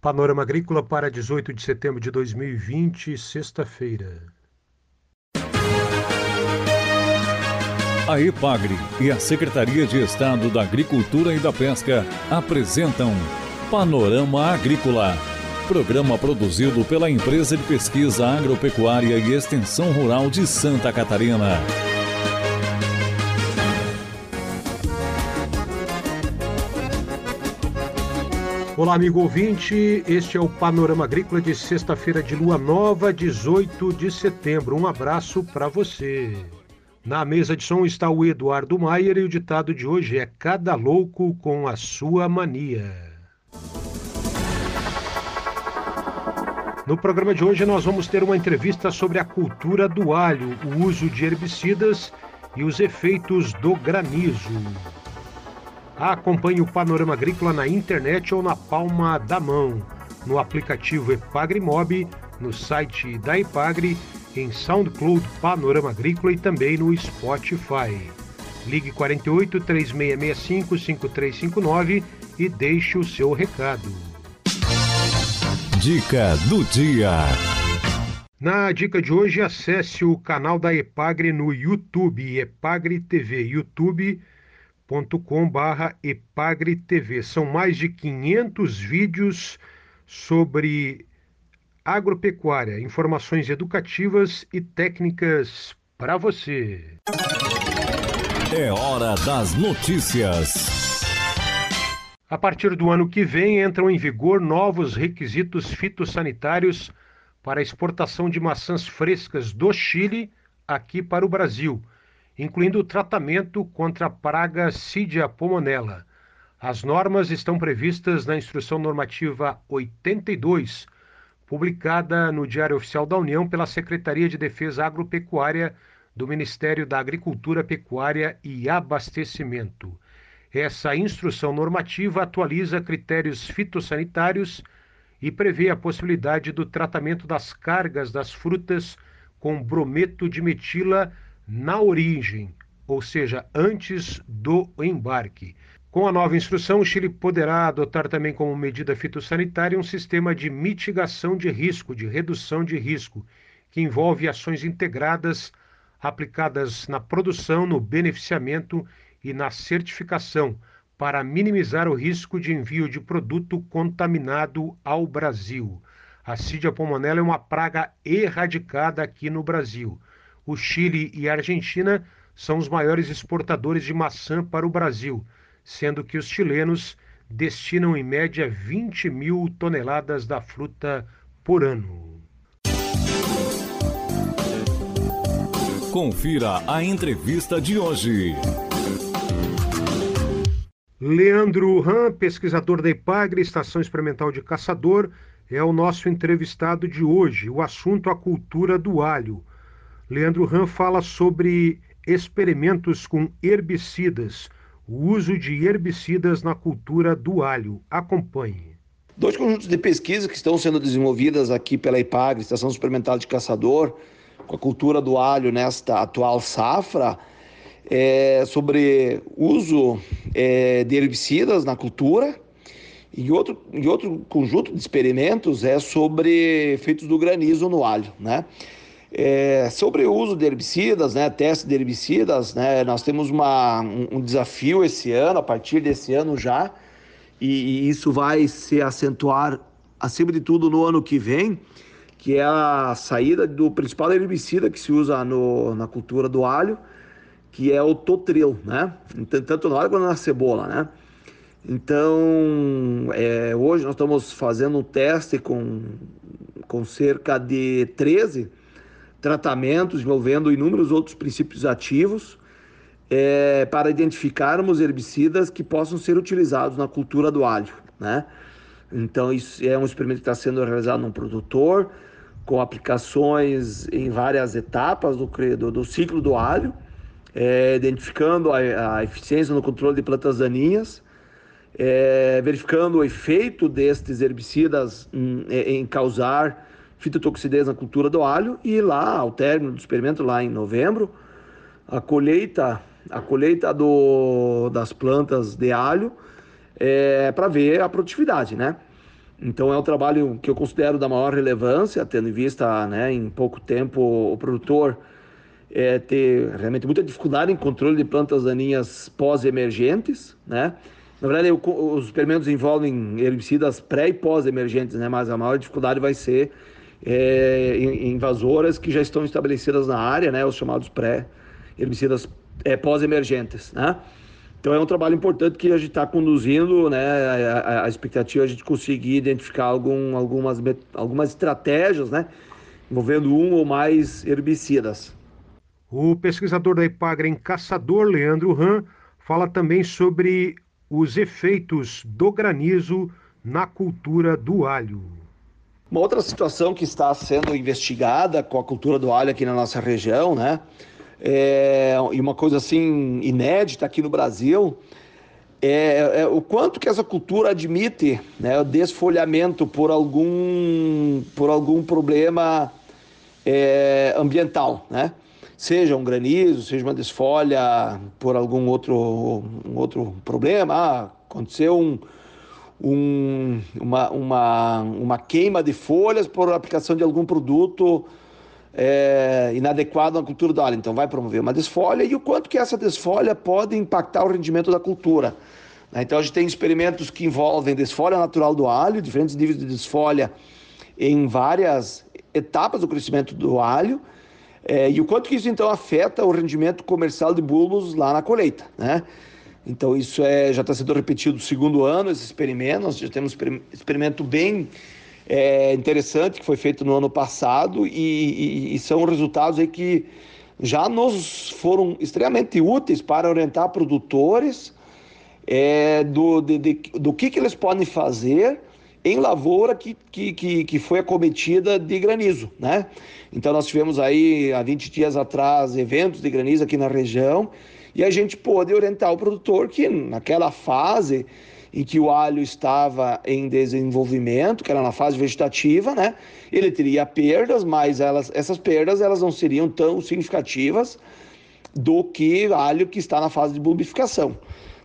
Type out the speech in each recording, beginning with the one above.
Panorama Agrícola para 18 de setembro de 2020, sexta-feira. A EPAGRE e a Secretaria de Estado da Agricultura e da Pesca apresentam Panorama Agrícola, programa produzido pela Empresa de Pesquisa Agropecuária e Extensão Rural de Santa Catarina. Olá, amigo ouvinte. Este é o Panorama Agrícola de sexta-feira de lua nova, 18 de setembro. Um abraço para você. Na mesa de som está o Eduardo Maier e o ditado de hoje é: Cada louco com a sua mania. No programa de hoje nós vamos ter uma entrevista sobre a cultura do alho, o uso de herbicidas e os efeitos do granizo. Acompanhe o Panorama Agrícola na internet ou na palma da mão, no aplicativo Epagrimob, no site da Epagre, em SoundCloud Panorama Agrícola e também no Spotify. Ligue 48 3665 5359 e deixe o seu recado. Dica do dia. Na dica de hoje, acesse o canal da Epagre no YouTube, Epagre TV, YouTube youtube.com/barra epagretv. São mais de 500 vídeos sobre agropecuária, informações educativas e técnicas para você. É hora das notícias. A partir do ano que vem entram em vigor novos requisitos fitossanitários para a exportação de maçãs frescas do Chile aqui para o Brasil incluindo o tratamento contra a praga Cidia pomonella. As normas estão previstas na Instrução Normativa 82, publicada no Diário Oficial da União pela Secretaria de Defesa Agropecuária do Ministério da Agricultura, Pecuária e Abastecimento. Essa instrução normativa atualiza critérios fitossanitários e prevê a possibilidade do tratamento das cargas das frutas com brometo de metila na origem, ou seja, antes do embarque. Com a nova instrução, o Chile poderá adotar também como medida fitossanitária um sistema de mitigação de risco, de redução de risco, que envolve ações integradas aplicadas na produção, no beneficiamento e na certificação, para minimizar o risco de envio de produto contaminado ao Brasil. A Cidia pomonella é uma praga erradicada aqui no Brasil o Chile e a Argentina são os maiores exportadores de maçã para o Brasil, sendo que os chilenos destinam em média 20 mil toneladas da fruta por ano. Confira a entrevista de hoje. Leandro Ram, pesquisador da IPAGRE, Estação Experimental de Caçador, é o nosso entrevistado de hoje. O assunto a cultura do alho. Leandro Ram fala sobre experimentos com herbicidas, o uso de herbicidas na cultura do alho. Acompanhe. Dois conjuntos de pesquisa que estão sendo desenvolvidas aqui pela IPAGRE, Estação Experimental de Caçador, com a cultura do alho nesta atual safra, é sobre uso é, de herbicidas na cultura. E outro, e outro conjunto de experimentos é sobre efeitos do granizo no alho, né? É, sobre o uso de herbicidas, né, teste de herbicidas, né, nós temos uma, um, um desafio esse ano, a partir desse ano já, e, e, isso vai se acentuar, acima de tudo, no ano que vem, que é a saída do principal herbicida que se usa no, na cultura do alho, que é o totril, né? Tanto no alho quanto na cebola, né? Então, é, hoje nós estamos fazendo um teste com, com cerca de 13 tratamentos envolvendo inúmeros outros princípios ativos é, para identificarmos herbicidas que possam ser utilizados na cultura do alho, né? Então isso é um experimento que está sendo realizado num produtor com aplicações em várias etapas do, do, do ciclo do alho, é, identificando a, a, eficiência no controle de plantas daninhas, é, verificando o efeito destes herbicidas em, em causar fitotoxidez na cultura do alho e lá, ao término do experimento, lá em novembro, a colheita, a colheita do, das plantas de alho é, para ver a produtividade, né? Então é um trabalho que eu considero da maior relevância, tendo em vista, né, em pouco tempo o produtor é, ter realmente muita dificuldade em controle de plantas daninhas pós-emergentes, né? Na verdade, os experimentos envolvem herbicidas pré e pós-emergentes, né? Mas a maior dificuldade vai ser é, invasoras que já estão estabelecidas na área, né? Os chamados pré-herbicidas é, pós-emergentes, né? Então é um trabalho importante que a gente está conduzindo, né? A, a, expectativa é a gente conseguir identificar algum, algumas, algumas estratégias, né? Envolvendo um ou mais herbicidas. O pesquisador da Ipagre em Caçador, Leandro Ram, fala também sobre os efeitos do granizo na cultura do alho. Uma outra situação que está sendo investigada com a cultura do alho aqui na nossa região, né? É, e uma coisa assim inédita aqui no Brasil é, é, o quanto que essa cultura admite né, o desfolhamento por algum, por algum problema é, ambiental, né? seja um granizo, seja uma desfolha por algum outro, um outro problema. Ah, aconteceu um, um, uma, uma, uma queima de folhas por aplicação de algum produto é, inadequado na cultura do alho. Então vai promover uma desfolha e o quanto que essa desfolha pode impactar o rendimento da cultura. Né? Então a gente tem experimentos que envolvem desfolha natural do alho, diferentes níveis de desfolha em várias etapas do crescimento do alho é, e o quanto que isso então afeta o rendimento comercial de bulbos lá na colheita, né? Então isso é, já está sendo repetido no segundo ano, esse experimento, nós já temos um experimento bem é, interessante que foi feito no ano passado. E, e, e, são resultados aí que já nos foram extremamente úteis para orientar produtores é, do, de, de, do que, que eles podem fazer em lavoura que, que, que, que foi acometida de granizo, né? Então nós tivemos aí há 20 dias atrás eventos de granizo aqui na região e a gente pôde orientar o produtor que naquela fase em que o alho estava em desenvolvimento, que era na fase vegetativa, né? Ele teria perdas, mas elas, essas perdas elas não seriam tão significativas do que alho que está na fase de bulbificação.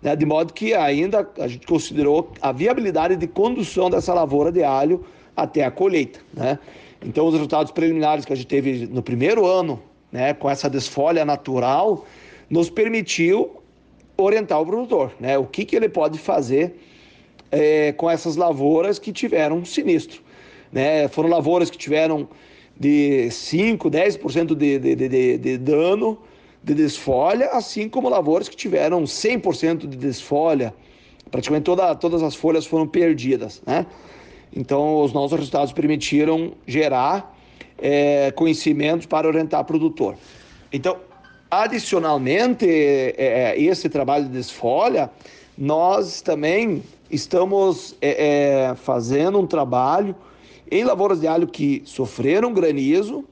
Né? De modo que ainda a gente considerou a viabilidade de condução dessa lavoura de alho até a colheita. Né? Então, os resultados preliminares que a gente teve no primeiro ano, né, com essa desfolha natural, nos permitiu orientar o produtor, né, o que, que ele pode fazer é, com essas lavouras que tiveram sinistro. Né? Foram lavouras que tiveram de 5, 10% de, de, de, de dano de desfolha, assim como lavouras que tiveram 100% de desfolha, praticamente toda, todas as folhas foram perdidas, né? Então, os nossos resultados permitiram gerar é, conhecimentos para orientar o produtor. Então, adicionalmente, é, é, esse trabalho de desfolha, nós também estamos é, é, fazendo um trabalho em lavouras de alho que sofreram granizo,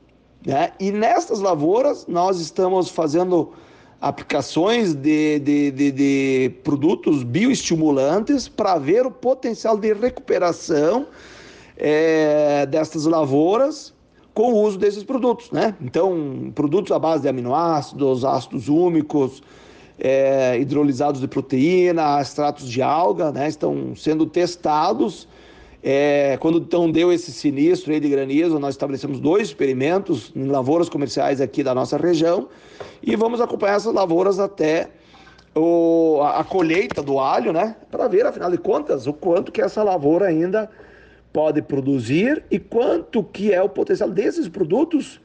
né? E nestas lavouras nós estamos fazendo aplicações de, de, de, de produtos bioestimulantes para ver o potencial de recuperação é, destas lavouras com o uso desses produtos, né? Então, produtos à base de aminoácidos, ácidos úmicos, é, hidrolisados de proteína, extratos de alga, né? Estão sendo testados é, quando então deu esse sinistro aí de granizo, nós estabelecemos dois experimentos em lavouras comerciais aqui da nossa região e vamos acompanhar essas lavouras até o, a, a colheita do alho, né? Para ver, afinal de contas, o quanto que essa lavoura ainda pode produzir e quanto que é o potencial desses produtos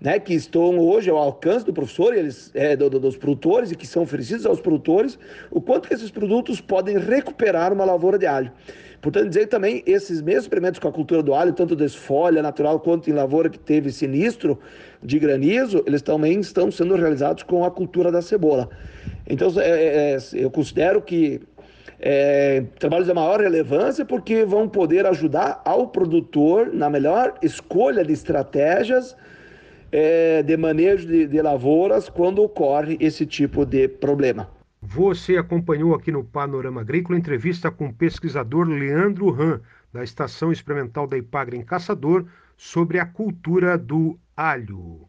né, que estão hoje ao alcance do professor, eles, é, do, do, dos produtores e que são oferecidos aos produtores, o quanto que esses produtos podem recuperar uma lavoura de alho. Portanto, dizer também, esses mesmos experimentos com a cultura do alho, tanto desfolha natural quanto em lavoura que teve sinistro de granizo, eles também estão sendo realizados com a cultura da cebola. Então, é, é, é eu considero que é, trabalhos de maior relevância porque vão poder ajudar ao produtor na melhor escolha de estratégias é, de manejo de, de lavouras quando ocorre esse tipo de problema. Você acompanhou aqui no Panorama Agrícola entrevista com o pesquisador Leandro Ram, da Estação Experimental da Ipagre em Caçador, sobre a cultura do alho.